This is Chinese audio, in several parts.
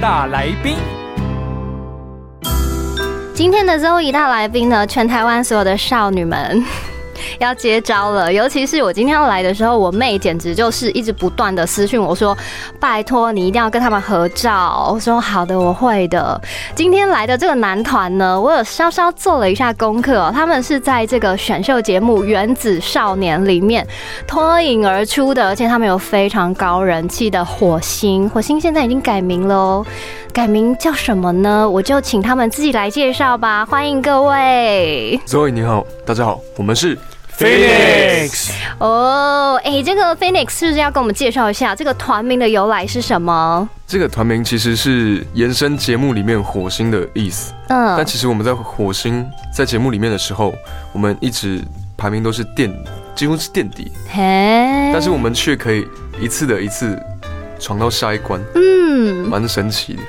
大来宾，今天的最后一大来宾呢，全台湾所有的少女们。要接招了。尤其是我今天要来的时候，我妹简直就是一直不断的私讯我说：“拜托你一定要跟他们合照。”我说：“好的，我会的。”今天来的这个男团呢，我有稍稍做了一下功课、他们是在这个选秀节目《原子少年》里面脱颖而出的，而且他们有非常高人气的火星。火星现在已经改名了哦。改名叫什么呢？我就请他们自己来介绍吧。欢迎各位 Zoe 你好，大家好，我们是 Phoenix 哦。哎，这个 Phoenix 是不是要跟我们介绍一下这个团名的由来是什么？这个团名其实是延伸节目里面火星的意思，嗯但嗯，其实我们在火星在节目里面的时候，我们一直排名都是垫，几乎是垫底，嘿，但是我们却可以一次的一次闯到下一关，嗯，蛮神奇的。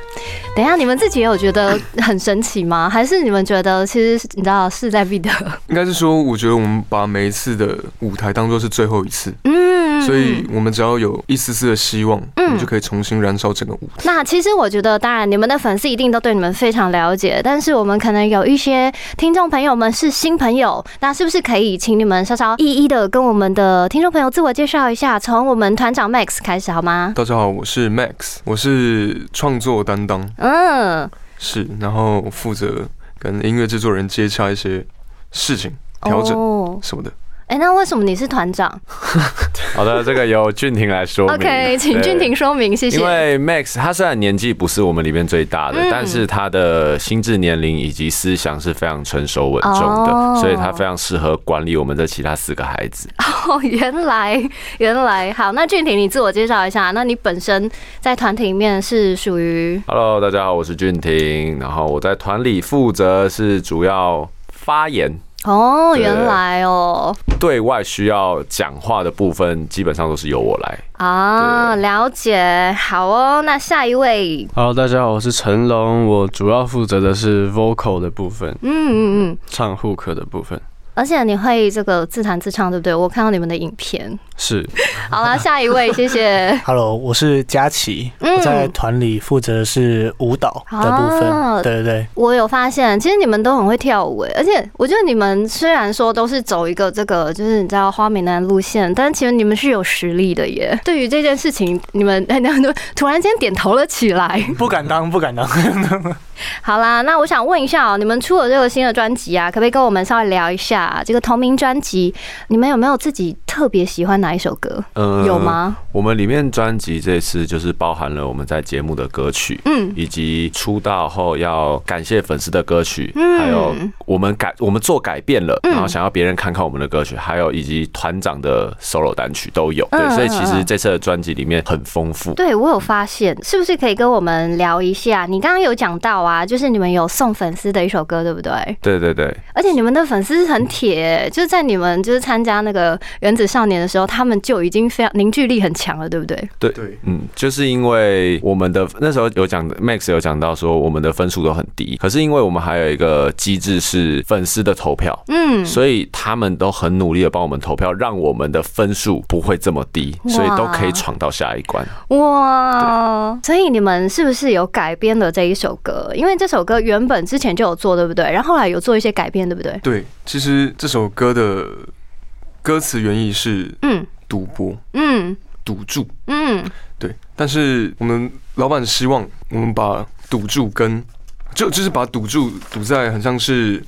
等一下，你们自己也有觉得很神奇吗？还是你们觉得其实你知道势在必得？应该是说，我觉得我们把每一次的舞台当做是最后一次，嗯，所以我们只要有一丝丝的希望，嗯我们就可以重新燃烧整个舞台。那其实我觉得，当然你们的粉丝一定都对你们非常了解，但是我们可能有一些听众朋友们是新朋友，那是不是可以请你们稍稍一一的跟我们的听众朋友自我介绍一下？从我们团长 Max 开始好吗？大家好，我是 Max，我是创作担当，嗯，是，然后负责跟音乐制作人接洽一些事情、调整哦，什么的。哎、那为什么你是团长 好的，这个由俊廷来说明。OK，请俊廷说明，谢谢。因为 Max 他虽然年纪不是我们里面最大的，嗯但是他的心智年龄以及思想是非常成熟稳重的，哦所以他非常适合管理我们这其他四个孩子。哦，原来原来好，那俊廷你自我介绍一下，那你本身在团体里面是属于 Hello，大家好，我是俊廷，然后我在团里负责是主要发言。哦，原来哦。对外需要讲话的部分，基本上都是由我来。啊，了解，好哦。那下一位，Hello，大家好，我是成龙，我主要负责的是 vocal 的部分，嗯嗯嗯，唱 hook 的部分。而且你会这个自弹自唱，对不对？我看到你们的影片。是，好了，下一位，谢谢。Hello，我是佳琪，嗯我在团里负责的是舞蹈的部分。啊对对对，我有发现，其实你们都很会跳舞诶，而且我觉得你们虽然说都是走一个这个就是你知道花美男路线，但其实你们是有实力的耶。对于这件事情，你们突然间点头了起来。不敢当，不敢当。好啦，那我想问一下哦、你们出了这个新的专辑啊，可不可以跟我们稍微聊一下这个同名专辑？你们有没有自己特别喜欢哪一首歌？嗯有？吗？我们里面专辑这次就是包含了我们在节目的歌曲，嗯以及出道后要感谢粉丝的歌曲，嗯还有我们改我们做改变了，嗯然后想要别人看看我们的歌曲，还有以及团长的 solo 单曲都有。对嗯，所以其实这次的专辑里面很丰富。对，我有发现，是不是可以跟我们聊一下？你刚刚有讲到啊，就是你们有送粉丝的一首歌，对不对？对对对，而且你们的粉丝很铁，就是在你们就是参加那个原子少年的时候，他们就已经非常凝聚力很强了，对不对？对对，嗯，就是因为我们的那时候有讲，Max 有讲到说我们的分数都很低，可是因为我们还有一个机制是粉丝的投票，嗯，所以他们都很努力的帮我们投票，让我们的分数不会这么低，所以都可以闯到下一关。哇，所以你们是不是有改编了这一首歌？因为这首歌原本之前就有做，对不对？然后后来有做一些改变，对不对？对，其实这首歌的歌词原意是嗯赌博、嗯赌注，嗯，对。但是我们老板希望我们把赌注跟就就是把赌注赌在很像是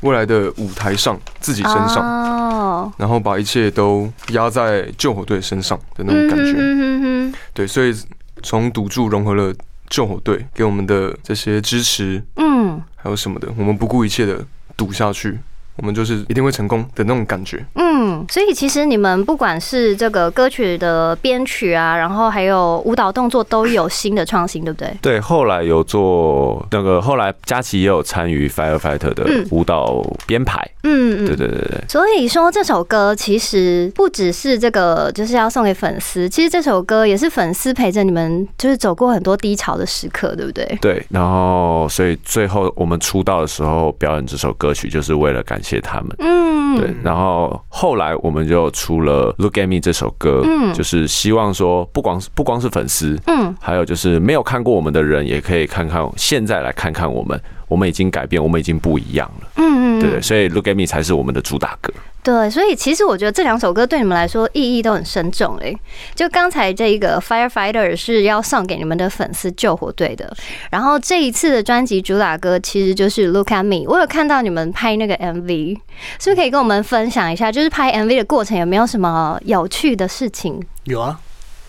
未来的舞台上自己身上，哦，然后把一切都压在救火队身上的那种感觉。嗯哼哼哼对，所以从赌注融合了救火队给我们的这些支持，嗯，还有什么的，我们不顾一切的赌下去，我们就是一定会成功的那种感觉。嗯，所以其实你们不管是这个歌曲的编曲啊，然后还有舞蹈动作都有新的创新，对不对？对，后来有做那个，后来佳琪也有参与 Firefighter 的舞蹈编排。嗯对对对对。所以说这首歌其实不只是这个，就是要送给粉丝。其实这首歌也是粉丝陪着你们，就是走过很多低潮的时刻，对不对？对，然后所以最后我们出道的时候表演这首歌曲，就是为了感谢他们。嗯，对，然后后来我们就出了《Look at Me》这首歌，嗯就是希望说不光是不光是粉丝，嗯，还有就是没有看过我们的人，也可以看看现在来看看我们，我们已经改变，我们已经不一样了。嗯嗯，对对，所以《Look at Me》才是我们的主打歌。对，所以其实我觉得这两首歌对你们来说意义都很深重诶。就刚才这一个 Firefighter 是要送给你们的粉丝救火队的，然后这一次的专辑主打歌其实就是 Look at Me。我有看到你们拍那个 MV，是不是可以跟我们分享一下？就是拍 MV 的过程有没有什么有趣的事情？有啊，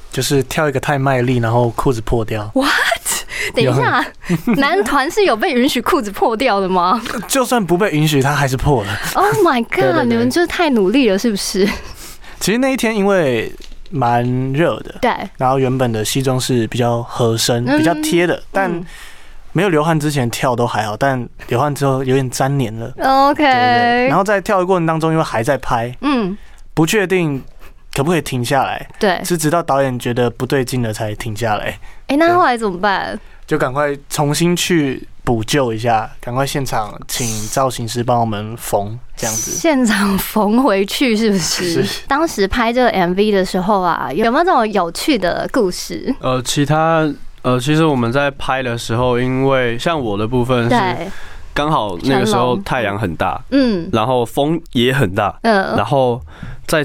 就是跳一个太卖力，然后裤子破掉。What？等一下，男团是有被允许裤子破掉的吗 就算不被允许，他还是破了。？Oh my god！对你们就是太努力了，是不是？其实那一天因为蛮热的，对，然后原本的西装是比较合身、嗯比较贴的，但嗯没有流汗之前跳都还好，但流汗之后有点粘黏了。OK。然后在跳的过程当中，因为还在拍，嗯，不确定可不可以停下来，对。是直到导演觉得不对劲了才停下来，哎，那后来怎么办？就赶快重新去补救一下，赶快现场请造型师帮我们缝这样子。现场缝回去是不是？是当时拍这个 MV 的时候啊，有没有这种有趣的故事？呃，其他呃，其实我们在拍的时候，因为像我的部分是，刚好那个时候太阳很大，嗯然后风也很大，嗯然后在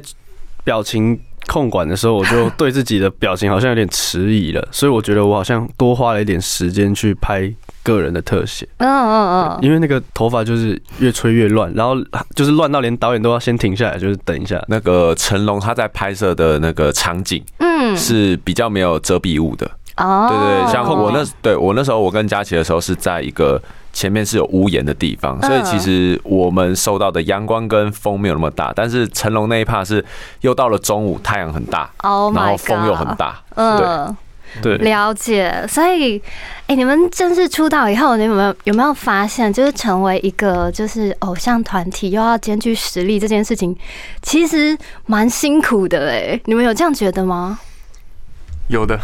表情控管的时候，我就对自己的表情好像有点迟疑了，所以我觉得我好像多花了一点时间去拍个人的特写，嗯嗯嗯，因为那个头发就是越吹越乱，然后就是乱到连导演都要先停下来，就是等一下。那个成龙他在拍摄的那个场景嗯，是比较没有遮蔽物的，哦，对对对，像我那对我那时候我跟佳琪的时候是在一个前面是有屋檐的地方，所以其实我们受到的阳光跟风没有那么大，但是成龙那一趴是又到了中午，太阳很大，，Oh 然后风又很，大，嗯。对，了解，所以，哎、你们正式出道以后，你们有没有有没有发现，就是成为一个就是偶像团体，又要兼具实力这件事情，其实蛮辛苦的哎、你们有这样觉得吗？有的，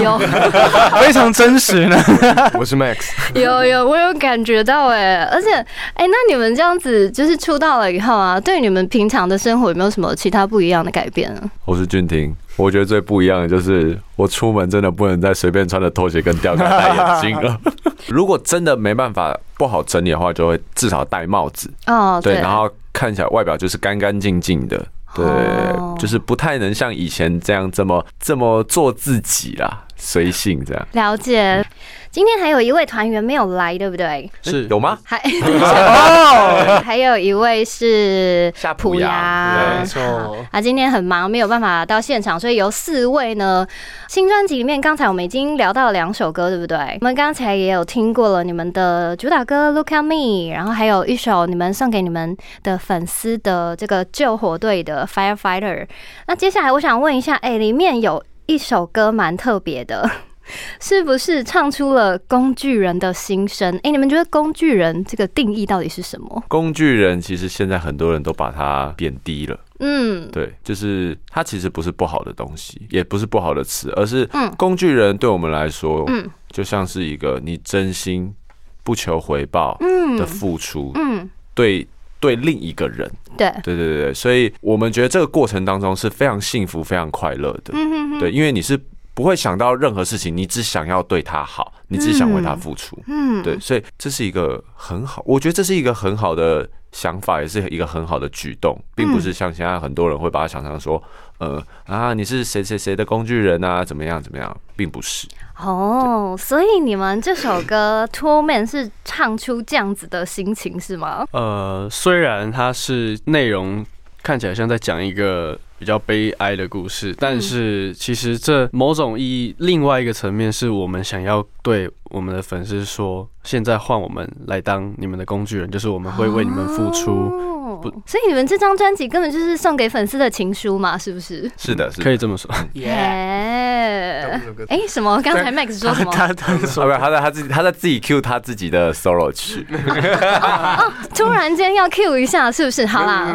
有 非常真实呢。我是 Max，有有，我有感觉到哎、而且哎、那你们这样子就是出道了以后啊，对你们平常的生活有没有什么其他不一样的改变呢？我是俊廷，我觉得最不一样的就是我出门真的不能再随便穿着拖鞋跟吊带戴眼镜了。如果真的没办法不好整理的话，就会至少戴帽子，哦，对，然后看起来外表就是干干净净的。对哦，就是不太能像以前这样这么这么做自己啦，随性这样。了解。今天还有一位团员没有来，对不对？是有吗？还 哦，还有一位是夏普普阳阳，没错他今天很忙，没有办法到现场，所以由四位呢。新专辑里面，刚才我们已经聊到了两首歌，对不对？我们刚才也有听过了你们的主打歌《Look at Me》，然后还有一首你们送给你们的粉丝的这个救火队的《Firefighter》。那接下来我想问一下，哎、里面有一首歌蛮特别的。是不是唱出了工具人的心声？哎、你们觉得工具人这个定义到底是什么？工具人其实现在很多人都把它贬低了，嗯，对，就是它其实不是不好的东西，也不是不好的词，而是嗯工具人对我们来说，嗯就像是一个你真心不求回报嗯的付出，嗯，对对另一个人，对，对对对对，所以我们觉得这个过程当中是非常幸福、非常快乐的，嗯哼哼，对，因为你是不会想到任何事情，你只想要对他好，你只想为他付出，嗯，对，所以这是一个很好，我觉得这是一个很好的想法，也是一个很好的举动，并不是像现在很多人会把它想象说，呃啊，你是谁谁谁的工具人啊，怎么样怎么样，并不是。哦，所以你们这首歌《Tour Man》是唱出这样子的心情是吗？呃，虽然它是内容看起来像在讲一个比较悲哀的故事，但是其实这某种意义，另外一个层面是我们想要对我们的粉丝说，现在换我们来当你们的工具人，就是我们会为你们付出，不所以你们这张专辑根本就是送给粉丝的情书嘛，是不是？是的，是的可以这么说。耶！哎，哎，什么？刚才 Max 说什么？他他啊，说不是他在他自己 他在自己 cue 他自己的 solo 曲，哦突然间要 Q 一下，是不是？好啦，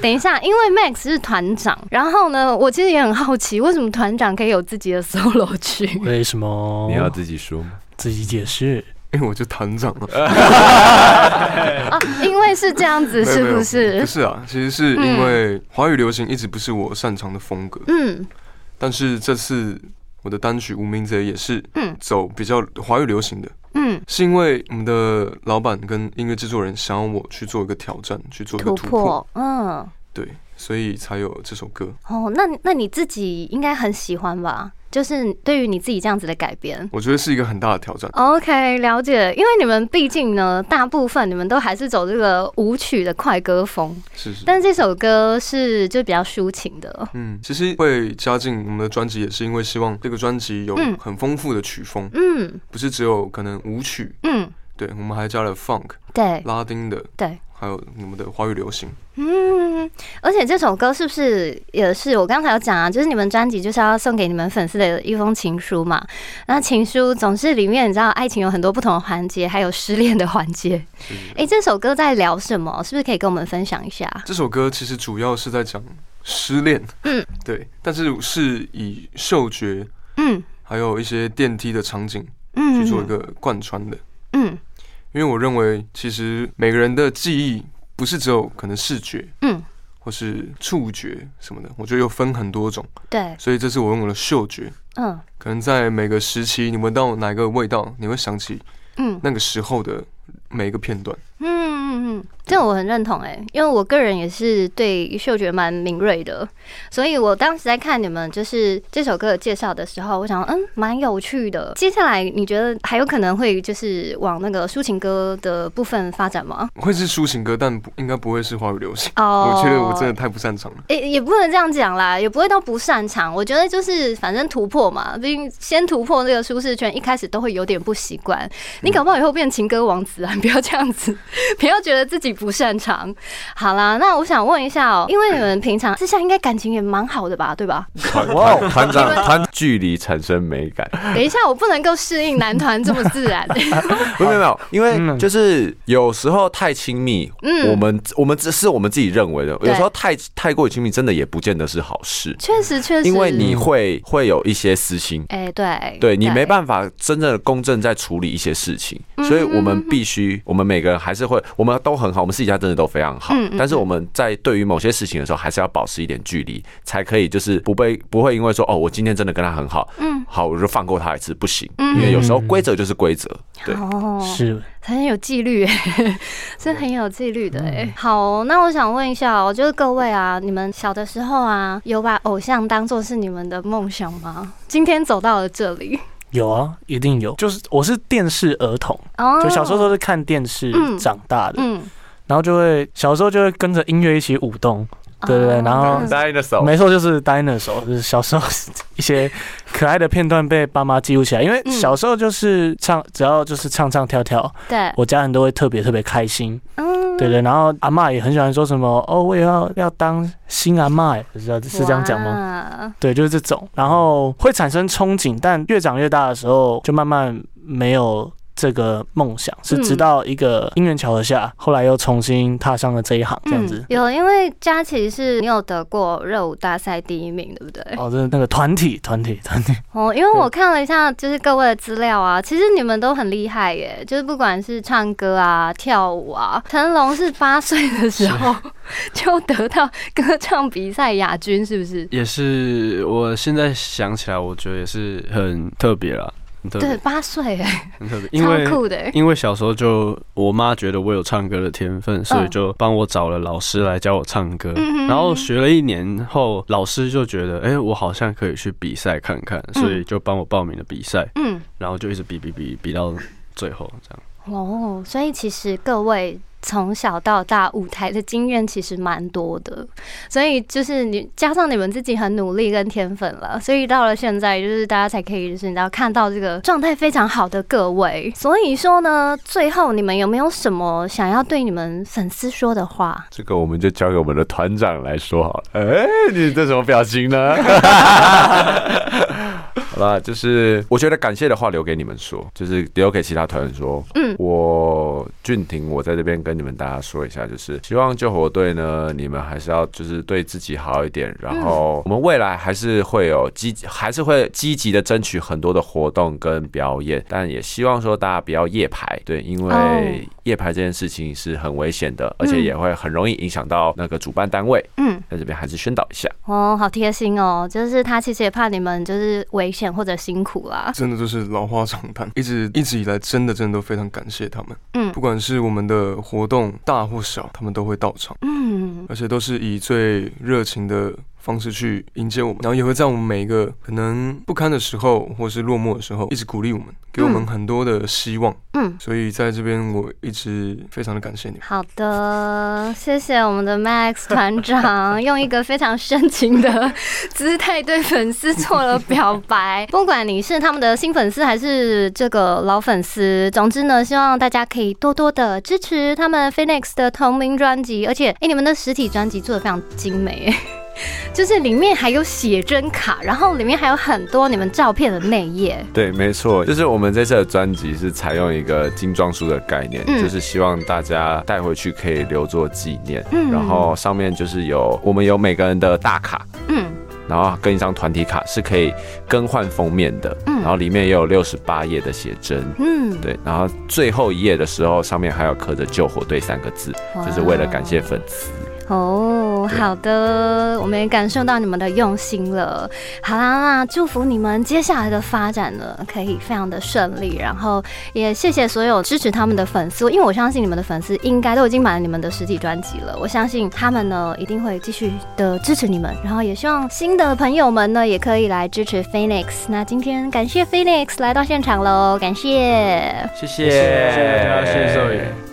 等一下，因为 Max 是团长，然后呢，我其实也很好奇，为什么团长可以有自己的 solo 曲？为什么？你要自己说吗？自己解释。因为我就团长了，啊，因为是这样子，是不是？不？是啊，其实是因为华语流行一直不是我擅长的风格，嗯。但是这次我的单曲《无名贼》也是嗯。走比较华语流行的，嗯，是因为我们的老板跟音乐制作人想要我去做一个挑战，去做一个突突，破，嗯，对，所以才有这首歌。哦，那那你自己应该很喜欢吧？就是对于你自己这样子的改编。我觉得是一个很大的挑战。OK，了解，因为你们毕竟呢，大部分你们都还是走这个舞曲的快歌风，是是。但是这首歌是就比较抒情的。嗯，其实会加进我们的专辑，也是因为希望这个专辑有嗯很丰富的曲风，嗯不是只有可能舞曲，嗯，对我们还加了 funk、对拉丁的，对，还有你们的华语流行。嗯，而且这首歌是不是也是我刚才有讲啊？就是你们专辑就是要送给你们粉丝的一封情书嘛？那情书总是里面你知道爱情有很多不同的环节，还有失恋的环节。哎、这首歌在聊什么？是不是可以跟我们分享一下？这首歌其实主要是在讲失恋，嗯，对，但是是以嗅觉嗯还有一些电梯的场景嗯，去做一个贯穿的，嗯因为我认为其实每个人的记忆不是只有可能视觉嗯，或是触觉什么的，我觉得又分很多种，对，所以这次我用了嗅觉，嗯。可能在每个时期你闻到哪个味道，你会想起嗯。那个时候的每一个片段。嗯嗯嗯嗯，这我很认同哎、因为我个人也是对嗅觉蛮敏锐的，所以我当时在看你们就是这首歌的介绍的时候，我想嗯蛮有趣的。接下来你觉得还有可能会就是往那个抒情歌的部分发展吗？会是抒情歌，但不应该不会是华语流行。哦我觉得我真的太不擅长了。也也不能这样讲啦，也不会到不擅长。我觉得就是反正突破嘛，毕竟先突破这个舒适圈，一开始都会有点不习惯。你搞不好以后变情歌王子啊，你 不要这样子，不要觉得自己不擅长。好啦，那我想问一下哦、因为你们平常私下应该感情也蛮好的吧，对吧？团团团长 团距离产生美感，等一下，我不能够适应男团这么自然。没有没有没有，因为嗯就是有时候太亲密，嗯我们我们只是我们自己认为的，有时候太太过于亲密，真的也不见得是好事，确实确实，因为你会会有一些私心。哎、对，对你没办法真正的公正在处理一些事情，嗯所以我们必须，我们每个人还是会，我们都很好，我们私底下真的都非常好。嗯嗯，但是我们在对于某些事情的时候，还是要保持一点距离，才可以就是不被不会因为说哦，我今天真的跟他很好，嗯。好我就放过他一次，不行，嗯。因为有时候规则就是规则，对。哦，是。很有纪律。哎，是很有纪律的哎。好，那我想问一下哦，就是各位啊，你们小的时候啊，有把偶像当做是你们的梦想吗？今天走到了这里，有啊，一定有。就是我是电视儿童，哦就小时候都是看电视嗯长大的，嗯，然后就会小时候就会跟着音乐一起舞动。对对对然后嗯在的手没错，就是 dinosaur，就是小时候一些可爱的片段被爸妈记录起来。因为嗯小时候就是唱，只要就是唱唱跳跳，对，我家人都会特别特别开心。嗯，对对，然后阿嬷也很喜欢说什么哦，我也要要当新阿嬷，是这是这样讲？吗？对，就是这种，然后会产生憧憬，但越长越大的时候，就慢慢没有这个梦想，是直嗯到一个因缘巧合下，后来又重新踏上了这一行，这样子。嗯有，因为佳琪是你有得过热舞大赛第一名，对不对？哦，就是那个团体，团体，团体，哦，因为我看了一下，就是各位的资料啊，其实你们都很厉害耶，就是不管是唱歌啊、跳舞啊，成龙是八岁的时候 就得到歌唱比赛亚军，是不是？也是我现在想起来，我觉得也是很特别啦，对，八岁哎，很特别，因为超酷的。因为小时候就我妈觉得我有唱歌的天分，所以就帮我找了老师来教我唱歌。嗯然后学了一年后，老师就觉得，哎、我好像可以去比赛看看，所以就帮我报名了比赛，嗯，然后就一直比比比比到最后这样。哦，所以其实各位从小到大舞台的经验其实蛮多的，所以就是你加上你们自己很努力跟天分了，所以到了现在就是大家才可以就是你知道看到这个状态非常好的各位。所以说呢，最后你们有没有什么想要对你们粉丝说的话？这个我们就交给我们的团长来说好了。哎，你这什么表情呢？好了，就是我觉得感谢的话留给你们说，就是留给其他团员说。嗯，我俊廷，我在这边跟你们大家说一下，就是希望救火队呢，你们还是要就是对自己好一点，然后我们未来还是会有积，还是会积极的争取很多的活动跟表演，但也希望说大家不要夜排，对，因为夜排这件事情是很危险的，而且也会很容易影响到那个主办单位。嗯，在这边还是宣导一下。哦，好贴心哦，就是他其实也怕你们就是危险或者辛苦啦。真的就是老话常谈，一直一直以来，真的真的都非常感谢他们。嗯，不管是我们的活动大或小，他们都会到场。嗯，而且都是以最热情的。方式去迎接我们，然后也会在我们每一个可能不堪的时候，或是落寞的时候，一直鼓励我们，给我们很多的希望。嗯，所以在这边我一直非常的感谢你们。好的，谢谢我们的 Max 团长，用一个非常深情的姿态对粉丝做了表白。不管你是他们的新粉丝还是这个老粉丝，总之呢，希望大家可以多多的支持他们 Phoenix 的同名专辑。而且，哎，你们的实体专辑做的非常精美。就是里面还有写真卡，然后里面还有很多你们照片的内页。对，没错，就是我们这次的专辑是采用一个精装书的概念，就是希望大家带回去可以留作纪念。嗯，然后上面就是有我们有每个人的大卡，嗯，然后跟一张团体卡是可以更换封面的，嗯，然后里面也有六十八页的写真，嗯，对，然后最后一页的时候上面还有刻着“救火队”三个字，就是为了感谢粉丝。哦，好的，我们也感受到你们的用心了。好啦，那祝福你们接下来的发展呢，可以非常的顺利。然后也谢谢所有支持他们的粉丝，因为我相信你们的粉丝应该都已经买了你们的实体专辑了。我相信他们呢一定会继续的支持你们。然后也希望新的朋友们呢也可以来支持 Phoenix。那今天感谢 Phoenix 来到现场喽，感谢，谢谢，谢谢，谢谢